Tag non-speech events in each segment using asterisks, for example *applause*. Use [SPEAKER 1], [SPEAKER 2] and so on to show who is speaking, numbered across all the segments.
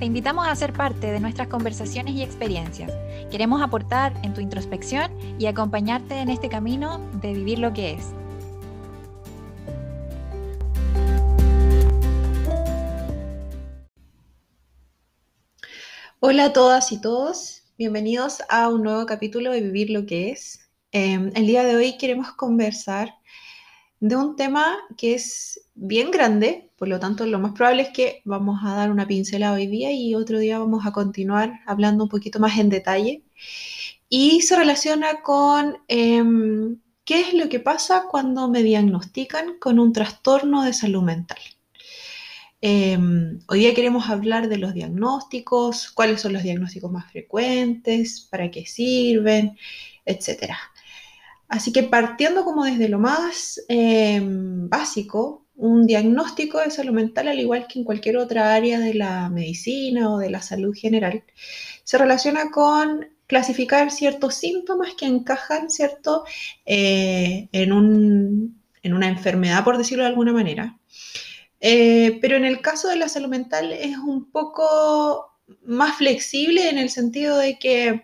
[SPEAKER 1] Te invitamos a ser parte de nuestras conversaciones y experiencias. Queremos aportar en tu introspección y acompañarte en este camino de vivir lo que es.
[SPEAKER 2] Hola a todas y todos, bienvenidos a un nuevo capítulo de Vivir lo que es. Em, el día de hoy queremos conversar de un tema que es bien grande, por lo tanto lo más probable es que vamos a dar una pincelada hoy día y otro día vamos a continuar hablando un poquito más en detalle. Y se relaciona con em, qué es lo que pasa cuando me diagnostican con un trastorno de salud mental. Em, hoy día queremos hablar de los diagnósticos, cuáles son los diagnósticos más frecuentes, para qué sirven, etcétera. Así que partiendo como desde lo más em, básico, un diagnóstico de salud mental, al igual que en cualquier otra área de la medicina o de la salud general, se relaciona con clasificar ciertos síntomas que encajan, ¿cierto?, eh, en, en, una enfermedad, por decirlo de alguna manera. Eh, pero en el caso de la salud mental es un poco más flexible en el sentido de que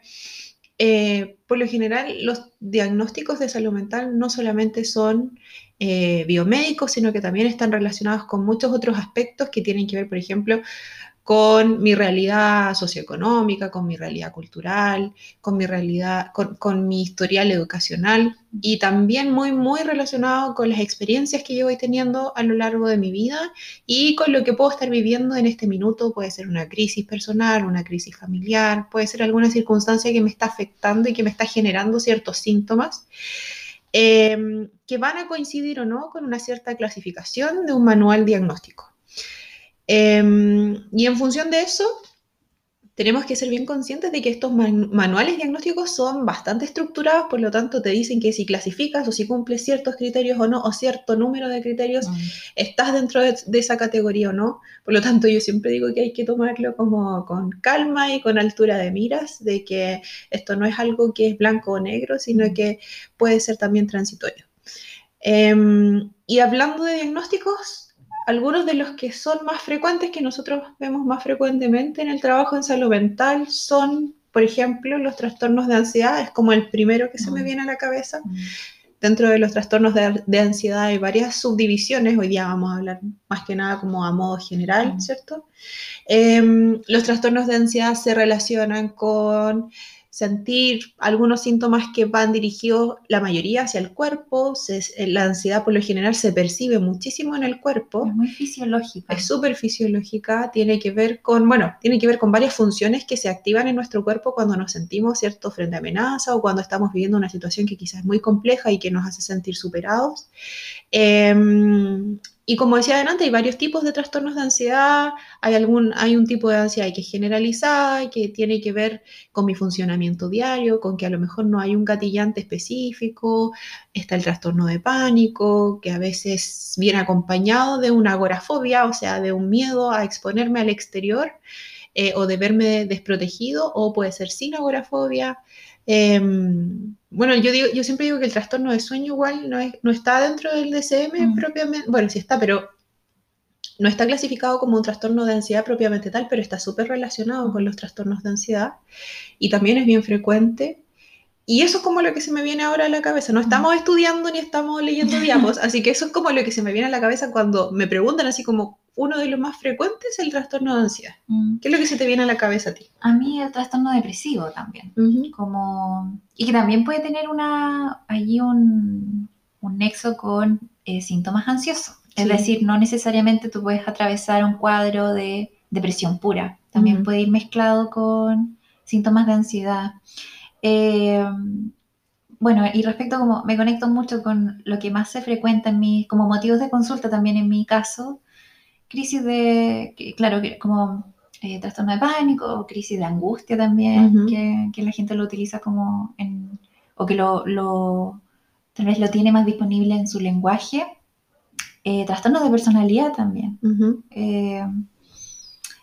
[SPEAKER 2] eh, por lo general, los diagnósticos de salud mental no solamente son eh, biomédicos, sino que también están relacionados con muchos otros aspectos que tienen que ver, por ejemplo, con mi realidad socioeconómica, con mi realidad cultural, con mi realidad, con, mi historial educacional y también muy, muy relacionado con las experiencias que yo voy teniendo a lo largo de mi vida y con lo que puedo estar viviendo en este minuto. Puede ser una crisis personal, una crisis familiar, puede ser alguna circunstancia que me está afectando y que me está generando ciertos síntomas. Em, que van a coincidir o no con una cierta clasificación de un manual diagnóstico. Em, y en función de eso, tenemos que ser bien conscientes de que estos manuales diagnósticos son bastante estructurados, por lo tanto te dicen que si clasificas o si cumples ciertos criterios o no, o cierto número de criterios, mm. estás dentro de, esa categoría o no. Por lo tanto, yo siempre digo que hay que tomarlo como con calma y con altura de miras, de que esto no es algo que es blanco o negro, sino mm. que puede ser también transitorio. Em, y hablando de diagnósticos, algunos de los que son más frecuentes, que nosotros vemos más frecuentemente en el trabajo en salud mental, son, por ejemplo, los trastornos de ansiedad, es como el primero que se me mm. viene a la cabeza. Mm. Dentro de los trastornos de, ansiedad hay varias subdivisiones, hoy día vamos a hablar más que nada como a modo general, mm. ¿cierto? Em, los trastornos de ansiedad se relacionan con sentir algunos síntomas que van dirigidos la mayoría hacia el cuerpo. Eh, la ansiedad por lo general se percibe muchísimo en el cuerpo.
[SPEAKER 1] Es muy fisiológica.
[SPEAKER 2] Es súper fisiológica, tiene que ver con, bueno, tiene que ver con varias funciones que se activan en nuestro cuerpo cuando nos sentimos, ¿cierto?, frente a amenaza o cuando estamos viviendo una situación que quizás es muy compleja y que nos hace sentir superados. Em, y como decía adelante, hay varios tipos de trastornos de ansiedad. Hay, algún, hay un tipo de ansiedad que es generalizada, que tiene que ver con mi funcionamiento diario, con que a lo mejor no hay un gatillante específico. Está el trastorno de pánico, que a veces viene acompañado de una agorafobia, o sea, de un miedo a exponerme al exterior eh, o de verme desprotegido, o puede ser sin agorafobia. Em, bueno, yo, digo, yo siempre digo que el trastorno de sueño igual no, no está dentro del DCM mm. propiamente, bueno, sí está, pero no está clasificado como un trastorno de ansiedad propiamente tal, pero está súper relacionado con los trastornos de ansiedad y también es bien frecuente. Y eso es como lo que se me viene ahora a la cabeza. No estamos mm. estudiando ni estamos leyendo diapos, *laughs* así que eso es como lo que se me viene a la cabeza cuando me preguntan así como, uno de los más frecuentes es el trastorno de ansiedad. Mm. ¿Qué es lo que se te viene a la cabeza a ti?
[SPEAKER 1] A mí el trastorno depresivo también. como, y que también puede tener una, allí un, un nexo con eh, síntomas ansiosos. Es decir, no necesariamente tú puedes atravesar un cuadro de depresión pura. También puede ir mezclado con síntomas de ansiedad. Eh, bueno, y respecto como me conecto mucho con lo que más se frecuenta en mis, como motivos de consulta también en mi caso, crisis de, claro, como eh, trastorno de pánico, crisis de angustia también, que, la gente lo utiliza como en, o que lo, lo, tal vez lo tiene más disponible en su lenguaje. Eh, trastornos de personalidad también. Eh,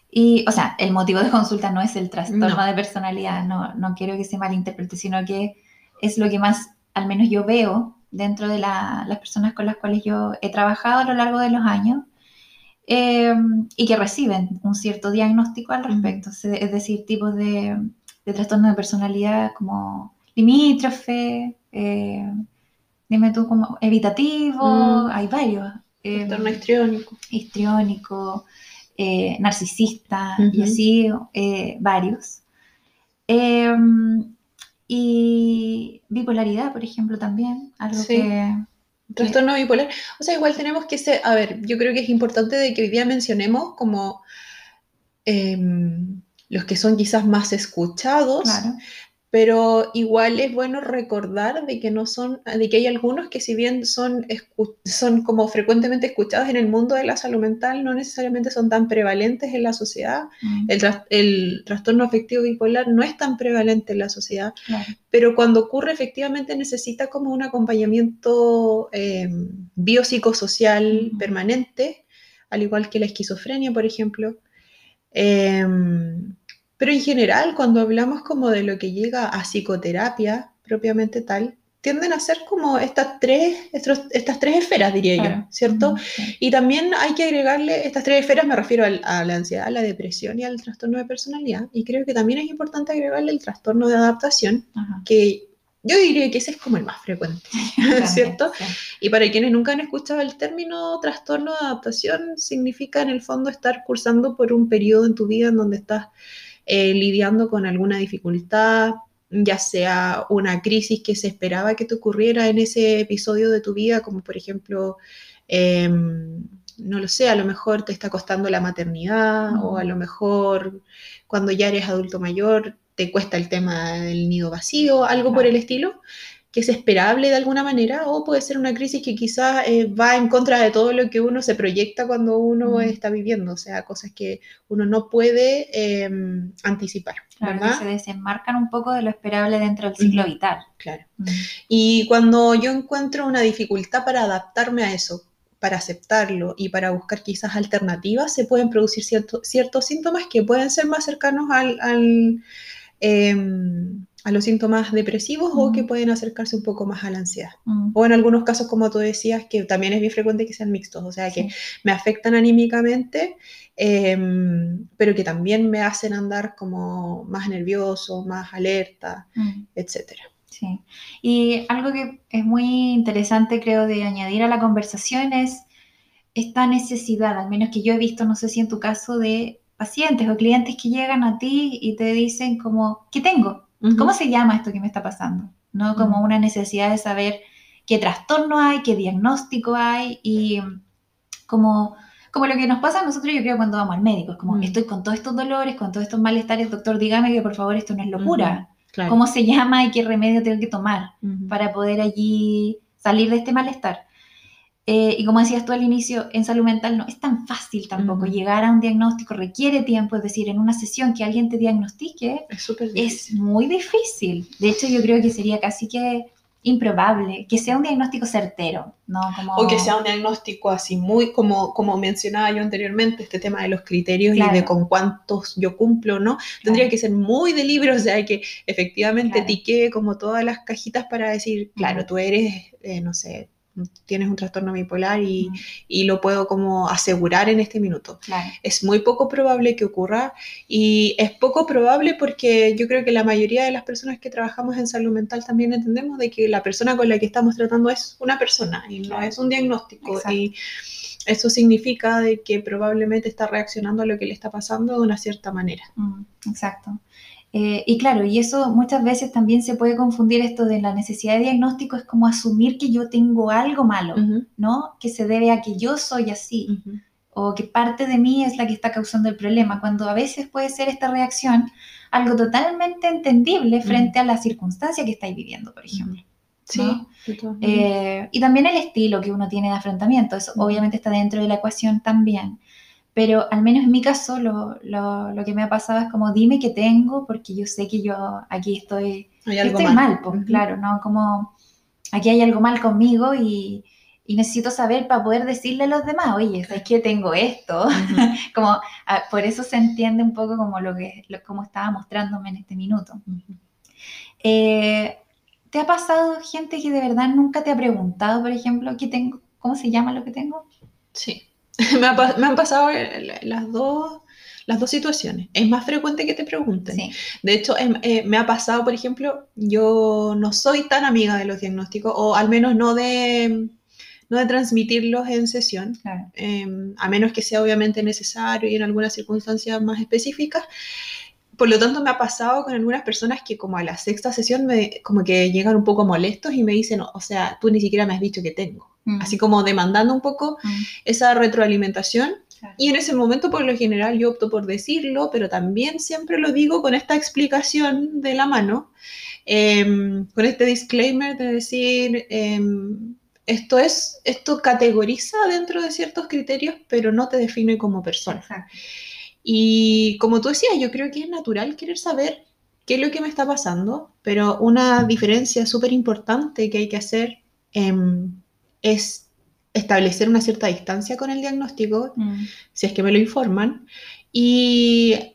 [SPEAKER 1] y, o sea, el motivo de consulta no es el trastorno de personalidad, no, no quiero que se malinterprete, sino que es lo que más, al menos yo veo dentro de las personas con las cuales yo he trabajado a lo largo de los años eh, y que reciben un cierto diagnóstico al respecto, es decir, tipos de, de trastorno de personalidad como limítrofe, eh, dime tú como evitativo, mm. hay varios.
[SPEAKER 2] Eh, trastorno histriónico.
[SPEAKER 1] Histriónico, narcisista y así varios. Y bipolaridad, por ejemplo, también, algo que...
[SPEAKER 2] Trastorno bipolar. O sea, igual tenemos que ser, a ver, yo creo que es importante de que hoy día mencionemos como em, los que son quizás más escuchados, claro pero igual es bueno recordar de que no son, de que hay algunos que si bien son, son como frecuentemente escuchados en el mundo de la salud mental, no necesariamente son tan prevalentes en la sociedad. Mm. El, trastorno afectivo bipolar no es tan prevalente en la sociedad, pero cuando ocurre efectivamente necesita como un acompañamiento eh, biopsicosocial permanente, al igual que la esquizofrenia, por ejemplo. Em, pero en general, cuando hablamos como de lo que llega a psicoterapia propiamente tal, tienden a ser como estas tres, estas tres esferas, diría yo, ¿cierto? Y también hay que agregarle, estas tres esferas me refiero a, la ansiedad, a la depresión y al trastorno de personalidad. Y creo que también es importante agregarle el trastorno de adaptación, que yo diría que ese es como el más frecuente, *laughs* ¿cierto? Y para quienes nunca han escuchado el término trastorno de adaptación, significa en el fondo estar cursando por un periodo en tu vida en donde estás eh, lidiando con alguna dificultad, ya sea una crisis que se esperaba que te ocurriera en ese episodio de tu vida, como por ejemplo, em, no lo sé, a lo mejor te está costando la maternidad o a lo mejor cuando ya eres adulto mayor te cuesta el tema del nido vacío, algo por el estilo que es esperable de alguna manera, o puede ser una crisis que quizás eh, va en contra de todo lo que uno se proyecta cuando uno está viviendo, o sea, cosas que uno no puede em, anticipar.
[SPEAKER 1] Claro, se desenmarcan un poco de lo esperable dentro del ciclo vital.
[SPEAKER 2] Claro. Y cuando yo encuentro una dificultad para adaptarme a eso, para aceptarlo y para buscar quizás alternativas, se pueden producir ciertos síntomas que pueden ser más cercanos al, em, a los síntomas depresivos o que pueden acercarse un poco más a la ansiedad. O en algunos casos, como tú decías, que también es bien frecuente que sean mixtos, o sea, que me afectan anímicamente, em, pero que también me hacen andar como más nervioso, más alerta, etc.
[SPEAKER 1] Sí. Y algo que es muy interesante, creo, de añadir a la conversación es esta necesidad, al menos que yo he visto, no sé si en tu caso, de pacientes o clientes que llegan a ti y te dicen como, ¿qué tengo? ¿Cómo se llama esto que me está pasando? ¿No? Como una necesidad de saber qué trastorno hay, qué diagnóstico hay y como, como lo que nos pasa a nosotros, yo creo, cuando vamos al médico. Es como, estoy con todos estos dolores, con todos estos malestares, doctor, dígame que por favor esto no es locura. ¿Cómo se llama y qué remedio tengo que tomar para poder allí salir de este malestar? Eh, y como decías tú al inicio, en salud mental no es tan fácil tampoco. Llegar a un diagnóstico requiere tiempo, es decir, en una sesión que alguien te diagnostique es, es, muy difícil. De hecho, yo creo que sería casi que improbable que sea un diagnóstico certero, ¿no?
[SPEAKER 2] O que sea un diagnóstico así muy, como, como mencionaba yo anteriormente, este tema de los criterios y de con cuántos yo cumplo, ¿no? Tendría que ser muy de libro, o sea, que efectivamente tique como todas las cajitas para decir, claro, tú eres, eh, no sé, tienes un trastorno bipolar y, lo puedo como asegurar en este minuto. Es muy poco probable que ocurra y es poco probable porque yo creo que la mayoría de las personas que trabajamos en salud mental también entendemos de que la persona con la que estamos tratando es una persona y no es un diagnóstico. Y eso significa de que probablemente está reaccionando a lo que le está pasando de una cierta manera.
[SPEAKER 1] Mm, exacto. Eh, y claro, y eso muchas veces también se puede confundir esto de la necesidad de diagnóstico, es como asumir que yo tengo algo malo, ¿no? Que se debe a que yo soy así, o que parte de mí es la que está causando el problema, cuando a veces puede ser esta reacción algo totalmente entendible frente a la circunstancia que estáis viviendo, por ejemplo. Sí. Eh, y también el estilo que uno tiene de afrontamiento, eso obviamente está dentro de la ecuación también. Pero al menos en mi caso lo, lo, que me ha pasado es como dime qué tengo porque yo sé que yo aquí estoy, estoy mal, pues claro, ¿no? Como aquí hay algo mal conmigo y, y necesito saber para poder decirle a los demás, oye, es que tengo esto. *laughs* como ah, por eso se entiende un poco como lo que como estaba mostrándome en este minuto. Eh, ¿Te ha pasado gente que de verdad nunca te ha preguntado, por ejemplo, ¿qué tengo? ¿Cómo se llama lo que tengo?
[SPEAKER 2] Sí, *laughs* me, han pasado las dos, las dos situaciones. Es más frecuente que te pregunten. De hecho, em, eh, me ha pasado, por ejemplo, yo no soy tan amiga de los diagnósticos, o al menos no de no de transmitirlos en sesión, em, a menos que sea obviamente necesario y en algunas circunstancias más específicas. Por lo tanto, me ha pasado con algunas personas que como a la sexta sesión me, como que llegan un poco molestos y me dicen, o sea, tú ni siquiera me has dicho que tengo. Mm. Así como demandando un poco mm. esa retroalimentación. Y en ese momento, por lo general, yo opto por decirlo, pero también siempre lo digo con esta explicación de la mano, em, con este disclaimer de decir, em, esto es, esto categoriza dentro de ciertos criterios, pero no te define como persona. Y como tú decías, yo creo que es natural querer saber qué es lo que me está pasando, pero una diferencia súper importante que hay que hacer em, es establecer una cierta distancia con el diagnóstico, mm. si es que me lo informan, y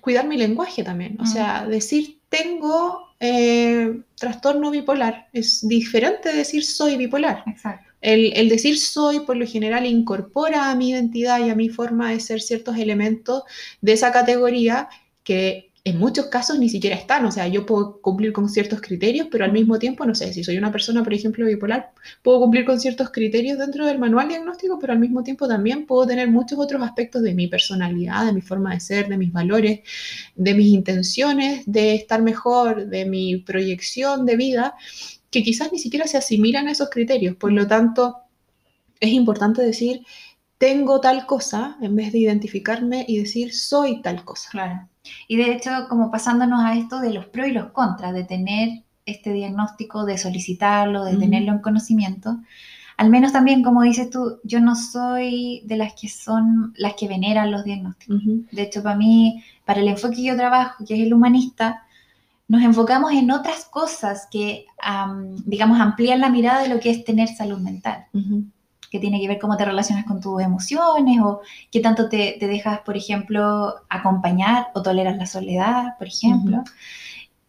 [SPEAKER 2] cuidar mi lenguaje también, o mm. sea, decir tengo eh, trastorno bipolar. Es diferente decir soy bipolar. Exacto. El, el, decir soy, por lo general, incorpora a mi identidad y a mi forma de ser ciertos elementos de esa categoría que en muchos casos ni siquiera están. O sea, yo puedo cumplir con ciertos criterios, pero al mismo tiempo, no sé, si soy una persona, por ejemplo, bipolar, puedo cumplir con ciertos criterios dentro del manual diagnóstico, pero al mismo tiempo también puedo tener muchos otros aspectos de mi personalidad, de mi forma de ser, de mis valores, de mis intenciones, de estar mejor, de mi proyección de vida, que quizás ni siquiera se asimilan a esos criterios. Por lo tanto, es importante decir, tengo tal cosa, en vez de identificarme y decir, soy tal cosa.
[SPEAKER 1] Claro. Y de hecho, como pasándonos a esto de los pros y los contras, de tener este diagnóstico, de solicitarlo, de tenerlo en conocimiento, al menos también, como dices tú, yo no soy de las que son las que veneran los diagnósticos. De hecho, para mí, para el enfoque que yo trabajo, que es el humanista, nos enfocamos en otras cosas que, digamos, amplían la mirada de lo que es tener salud mental que tiene que ver cómo te relacionas con tus emociones o qué tanto te, dejas, por ejemplo, acompañar o toleras la soledad, por ejemplo.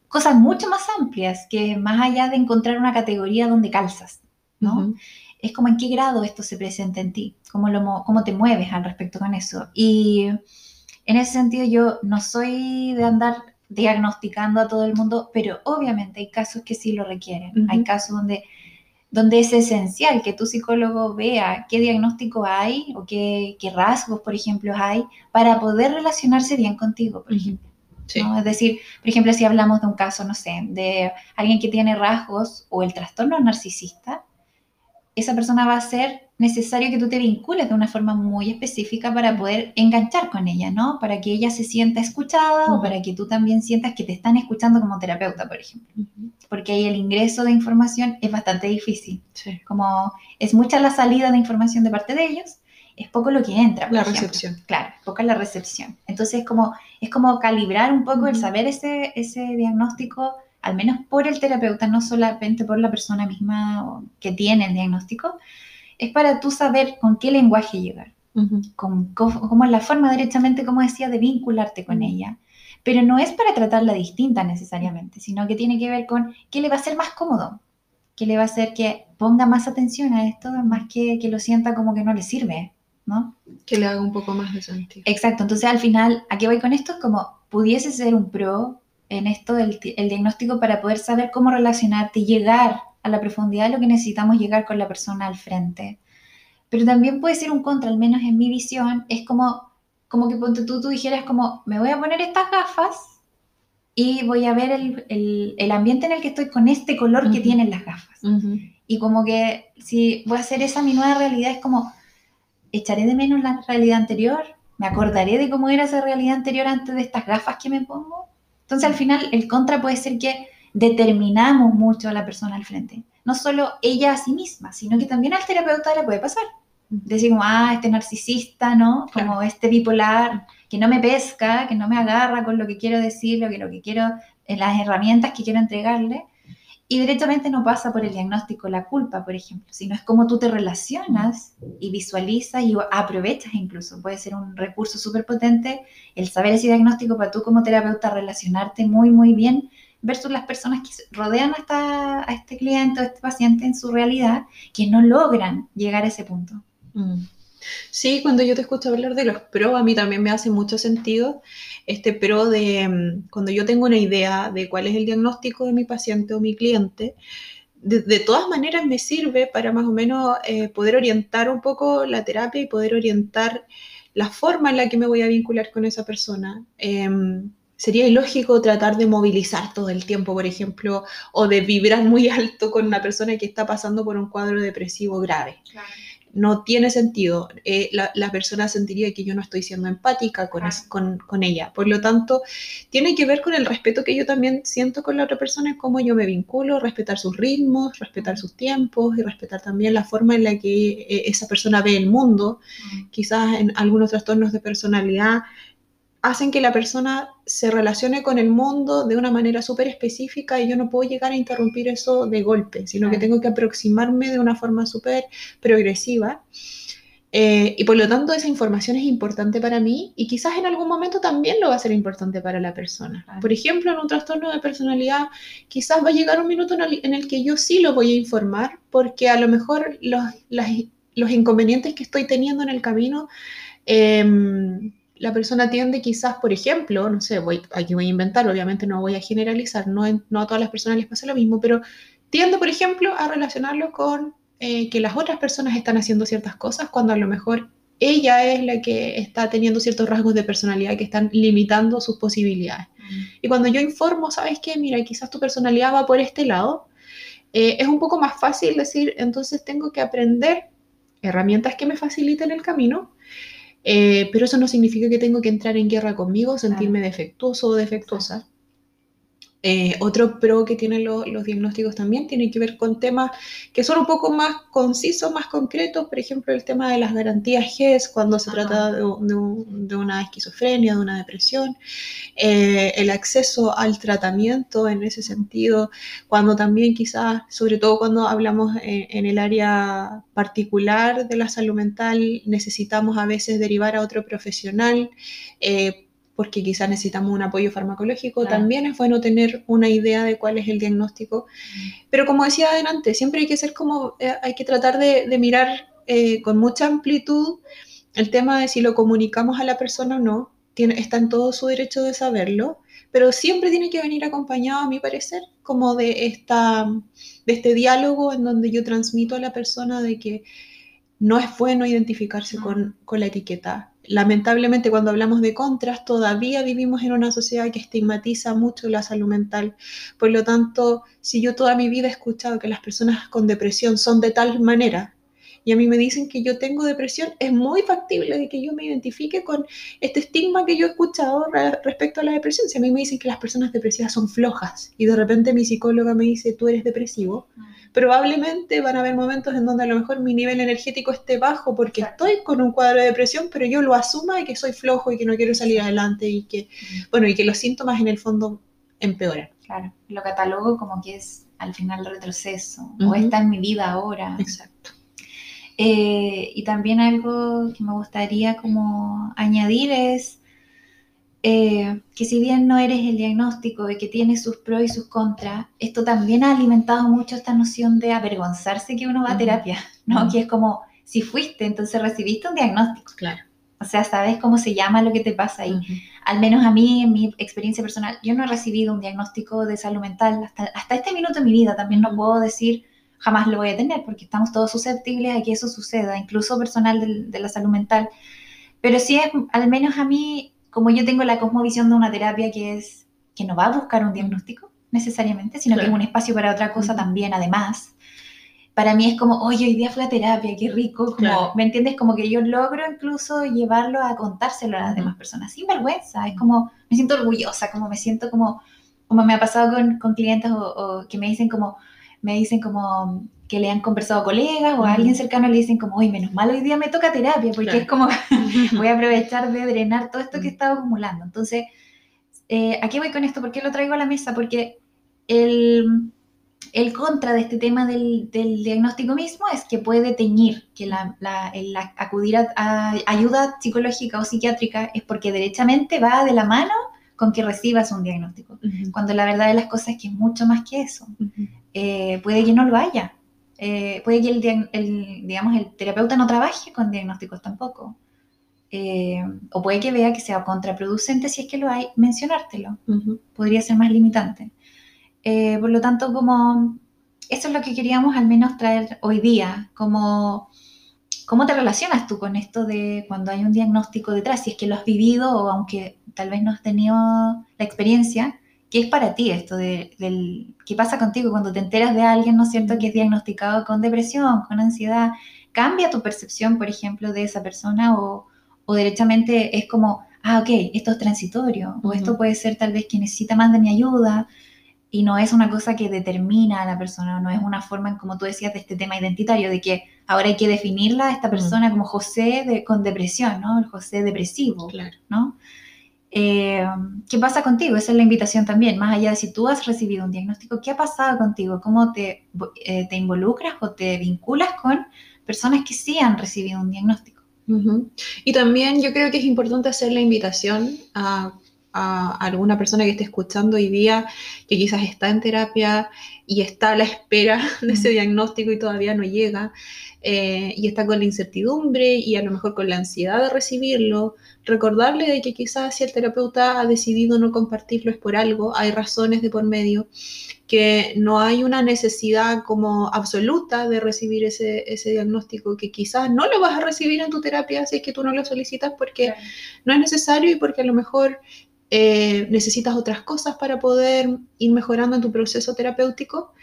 [SPEAKER 1] Cosas mucho más amplias que más allá de encontrar una categoría donde calzas, ¿no? Es como en qué grado esto se presenta en ti, cómo, lo, cómo te mueves al respecto con eso. Y en ese sentido yo no soy de andar diagnosticando a todo el mundo, pero obviamente hay casos que sí lo requieren. Hay casos donde donde es esencial que tu psicólogo vea qué diagnóstico hay o qué, rasgos, por ejemplo, hay para poder relacionarse bien contigo, por ejemplo. Es decir, por ejemplo, si hablamos de un caso, no sé, de alguien que tiene rasgos o el trastorno narcisista, esa persona va a ser necesario que tú te vincules de una forma muy específica para poder enganchar con ella, ¿no? Para que ella se sienta escuchada o para que tú también sientas que te están escuchando como terapeuta, por ejemplo. Porque ahí el ingreso de información es bastante difícil. Como es mucha la salida de información de parte de ellos, es poco lo que entra.
[SPEAKER 2] la recepción.
[SPEAKER 1] Claro, poca la recepción. Entonces es como, es como calibrar un poco el saber ese, ese diagnóstico al menos por el terapeuta, no solamente por la persona misma que tiene el diagnóstico, es para tú saber con qué lenguaje llegar, con, cómo es la forma derechamente, como decía, de vincularte con ella. Pero no es para tratarla distinta necesariamente, sino que tiene que ver con qué le va a ser más cómodo, qué le va a hacer que ponga más atención a esto, más que que lo sienta como que no le sirve, ¿no?
[SPEAKER 2] Que le haga un poco más de sentido.
[SPEAKER 1] Exacto, entonces al final, ¿a qué voy con esto? Es como pudiese ser un pro en esto del el diagnóstico para poder saber cómo relacionarte y llegar a la profundidad de lo que necesitamos llegar con la persona al frente. Pero también puede ser un contra, al menos en mi visión, es como, como que tú, tú dijeras como, me voy a poner estas gafas y voy a ver el, el, ambiente en el que estoy con este color que tienen las gafas. Y como que si voy a hacer esa mi nueva realidad, es como, echaré de menos la realidad anterior, me acordaré de cómo era esa realidad anterior antes de estas gafas que me pongo. Entonces, al final, el contra puede ser que determinamos mucho a la persona al frente. No solo ella a sí misma, sino que también al terapeuta le puede pasar. Decir como, ah, este narcisista, ¿no? Como este bipolar, que no me pesca, que no me agarra con lo que quiero decir, lo que, lo que quiero, en las herramientas que quiero entregarle. Y directamente no pasa por el diagnóstico la culpa, por ejemplo, sino es como tú te relacionas y visualizas y aprovechas incluso. Puede ser un recurso súper potente el saber ese diagnóstico para tú como terapeuta relacionarte muy, muy bien versus las personas que rodean a, a este cliente o a este paciente en su realidad que no logran llegar a ese punto.
[SPEAKER 2] Mm. Sí, cuando yo te escucho hablar de los pro, a mí también me hace mucho sentido este pro de mm, cuando yo tengo una idea de cuál es el diagnóstico de mi paciente o mi cliente, de, todas maneras me sirve para más o menos eh, poder orientar un poco la terapia y poder orientar la forma en la que me voy a vincular con esa persona. Em, sería ilógico tratar de movilizar todo el tiempo, por ejemplo, o de vibrar muy *laughs* alto con una persona que está pasando por un cuadro depresivo grave. Claro no tiene sentido. Eh, la, persona sentiría que yo no estoy siendo empática con, con, ella. Por lo tanto, tiene que ver con el respeto que yo también siento con la otra persona, cómo yo me vinculo, respetar sus ritmos, respetar sus tiempos y respetar también la forma en la que eh, esa persona ve el mundo. Quizás en algunos trastornos de personalidad hacen que la persona se relacione con el mundo de una manera súper específica y yo no puedo llegar a interrumpir eso de golpe, sino que tengo que aproximarme de una forma súper progresiva. Eh, y por lo tanto esa información es importante para mí y quizás en algún momento también lo va a ser importante para la persona. Por ejemplo, en un trastorno de personalidad, quizás va a llegar un minuto en el, que yo sí lo voy a informar porque a lo mejor los, los inconvenientes que estoy teniendo en el camino... Eh, la persona tiende quizás, por ejemplo, no sé, voy, aquí voy a inventar, obviamente no voy a generalizar, no, no a todas las personas les pasa lo mismo, pero tiende, por ejemplo, a relacionarlo con eh, que las otras personas están haciendo ciertas cosas cuando a lo mejor ella es la que está teniendo ciertos rasgos de personalidad que están limitando sus posibilidades. Mm. Y cuando yo informo, ¿sabes qué? Mira, quizás tu personalidad va por este lado, eh, es un poco más fácil decir, entonces tengo que aprender herramientas que me faciliten el camino eh, pero eso no significa que tengo que entrar en guerra conmigo, sentirme defectuoso o defectuosa. Eh, otro pro que tienen los diagnósticos también tiene que ver con temas que son un poco más concisos, más concretos, por ejemplo, el tema de las garantías GES cuando se trata de, una esquizofrenia, de una depresión, eh, el acceso al tratamiento en ese sentido, cuando también quizás, sobre todo cuando hablamos en, el área particular de la salud mental, necesitamos a veces derivar a otro profesional. Eh, porque quizás necesitamos un apoyo farmacológico, también es bueno tener una idea de cuál es el diagnóstico. Pero como decía adelante, siempre hay que ser como, eh, hay que tratar de, mirar eh, con mucha amplitud el tema de si lo comunicamos a la persona o no, tiene, está en todo su derecho de saberlo, pero siempre tiene que venir acompañado, a mi parecer, como de, esta, de este diálogo en donde yo transmito a la persona de que no es bueno identificarse con, con la etiqueta lamentablemente cuando hablamos de contras, todavía vivimos en una sociedad que estigmatiza mucho la salud mental. Por lo tanto, si yo toda mi vida he escuchado que las personas con depresión son de tal manera, y a mí me dicen que yo tengo depresión, es muy factible de que yo me identifique con este estigma que yo he escuchado respecto a la depresión. Si a mí me dicen que las personas depresivas son flojas y de repente mi psicóloga me dice, tú eres depresivo, ah probablemente van a haber momentos en donde a lo mejor mi nivel energético esté bajo porque estoy con un cuadro de depresión, pero yo lo asuma de que soy flojo y que no quiero salir adelante y que, bueno, y que los síntomas en el fondo empeoran.
[SPEAKER 1] Claro, lo catalogo como que es al final retroceso o está en mi vida ahora.
[SPEAKER 2] Exacto.
[SPEAKER 1] Eh, y también algo que me gustaría como añadir es eh, que si bien no eres el diagnóstico de que tiene sus pros y sus contras, esto también ha alimentado mucho esta noción de avergonzarse que uno va a terapia, ¿no? Que es como, si fuiste, entonces recibiste un diagnóstico.
[SPEAKER 2] Claro.
[SPEAKER 1] O sea, sabes cómo se llama lo que te pasa ahí. Al menos a mí, en mi experiencia personal, yo no he recibido un diagnóstico de salud mental hasta, hasta este minuto de mi vida. También no puedo decir, jamás lo voy a tener, porque estamos todos susceptibles a que eso suceda, incluso personal de, de la salud mental. Pero sí es, al menos a mí, como yo tengo la cosmovisión de una terapia que es que no va a buscar un diagnóstico necesariamente, sino que es un espacio para otra cosa también, además. Para mí es como, oye, hoy día fue a terapia, qué rico, como, ¿me entiendes? Como que yo logro incluso llevarlo a contárselo a las demás personas sin vergüenza, es como, me siento orgullosa, como me siento como, como me ha pasado con, con clientes o, que me dicen como, me dicen como, que le han conversado colegas o a alguien cercano le dicen como, uy, menos mal hoy día me toca terapia, porque es como, *laughs* voy a aprovechar de drenar todo esto que he estado acumulando. Entonces, eh, aquí voy con esto? ¿Por qué lo traigo a la mesa? Porque el, el contra de este tema del, diagnóstico mismo es que puede teñir, que la, el acudir a, ayuda psicológica o psiquiátrica es porque derechamente va de la mano con que recibas un diagnóstico, cuando la verdad de las cosas es que es mucho más que eso. Eh, puede que no lo haya, eh, puede que el, digamos, el terapeuta no trabaje con diagnósticos tampoco. Eh, o puede que vea que sea contraproducente si es que lo hay, mencionártelo. Podría ser más limitante. Eh, por lo tanto, como eso es lo que queríamos al menos traer hoy día, como cómo te relacionas tú con esto de cuando hay un diagnóstico detrás, si es que lo has vivido o aunque tal vez no has tenido la experiencia, ¿qué es para ti esto de, del, qué pasa contigo cuando te enteras de alguien, ¿no es cierto?, que es diagnosticado con depresión, con ansiedad, ¿cambia tu percepción, por ejemplo, de esa persona o, o derechamente es como, ah, ok, esto es transitorio, o esto puede ser tal vez que necesita más de mi ayuda, y no es una cosa que determina a la persona, no es una forma, como tú decías, de este tema identitario, de que ahora hay que definirla a esta persona como José de, con depresión, ¿no? El José depresivo, claro. ¿no? Eh, ¿Qué pasa contigo? Esa es la invitación también, más allá de si tú has recibido un diagnóstico, ¿qué ha pasado contigo? ¿Cómo te, eh, te involucras o te vinculas con personas que sí han recibido un diagnóstico?
[SPEAKER 2] Y también yo creo que es importante hacer la invitación a a alguna persona que esté escuchando hoy día que quizás está en terapia y está a la espera de ese diagnóstico y todavía no llega, eh, y está con la incertidumbre y a lo mejor con la ansiedad de recibirlo, recordarle de que quizás si el terapeuta ha decidido no compartirlo es por algo, hay razones de por medio, que no hay una necesidad como absoluta de recibir ese, ese diagnóstico, que quizás no lo vas a recibir en tu terapia si es que tú no lo solicitas porque no es necesario y porque a lo mejor eh, necesitas otras cosas para poder ir mejorando en tu proceso terapéutico.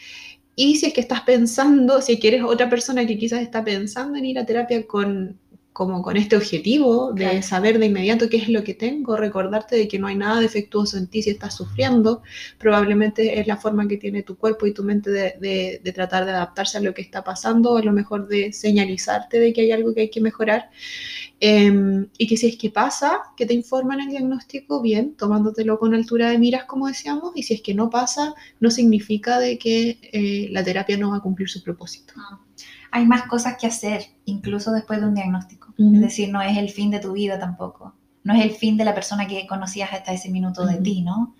[SPEAKER 2] Y si es que estás pensando, si quieres otra persona que quizás está pensando en ir a terapia con, como con este objetivo de saber de inmediato qué es lo que tengo, recordarte de que no hay nada defectuoso en ti si estás sufriendo, probablemente es la forma que tiene tu cuerpo y tu mente de, de tratar de adaptarse a lo que está pasando, a lo mejor de señalizarte de que hay algo que hay que mejorar. Em, y que si es que pasa, que te informan el diagnóstico, bien, tomándotelo con altura de miras, como decíamos, y si es que no pasa, no significa de que eh, la terapia no va a cumplir su propósito. Ah.
[SPEAKER 1] Hay más cosas que hacer, incluso después de un diagnóstico. Es decir, no es el fin de tu vida tampoco. No es el fin de la persona que conocías hasta ese minuto de ti, ¿no?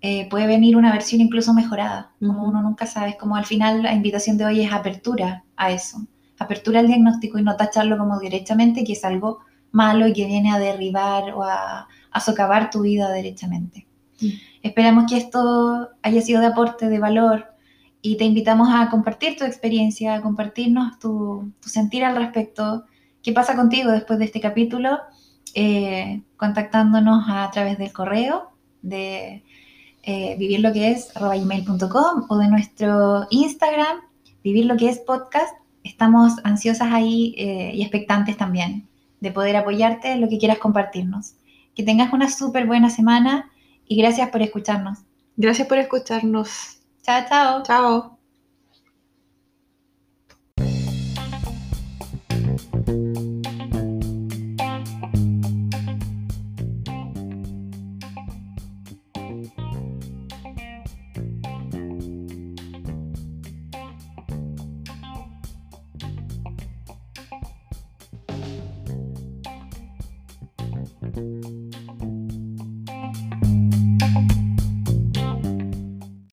[SPEAKER 1] Eh, puede venir una versión incluso mejorada, como uno nunca sabe. Como al final la invitación de hoy es apertura a eso apertura al diagnóstico y no tacharlo como directamente que es algo malo y que viene a derribar o a, socavar tu vida derechamente. Mm. Esperamos que esto haya sido de aporte, de valor y te invitamos a compartir tu experiencia, a compartirnos tu, sentir al respecto, qué pasa contigo después de este capítulo, eh, contactándonos a través del correo de eh, vivir lo o de nuestro Instagram, vivir es podcast estamos ansiosas ahí eh, y expectantes también de poder apoyarte en lo que quieras compartirnos. Que tengas una súper buena semana y gracias por escucharnos.
[SPEAKER 2] Gracias por escucharnos.
[SPEAKER 1] Chao, chao.
[SPEAKER 2] Chao.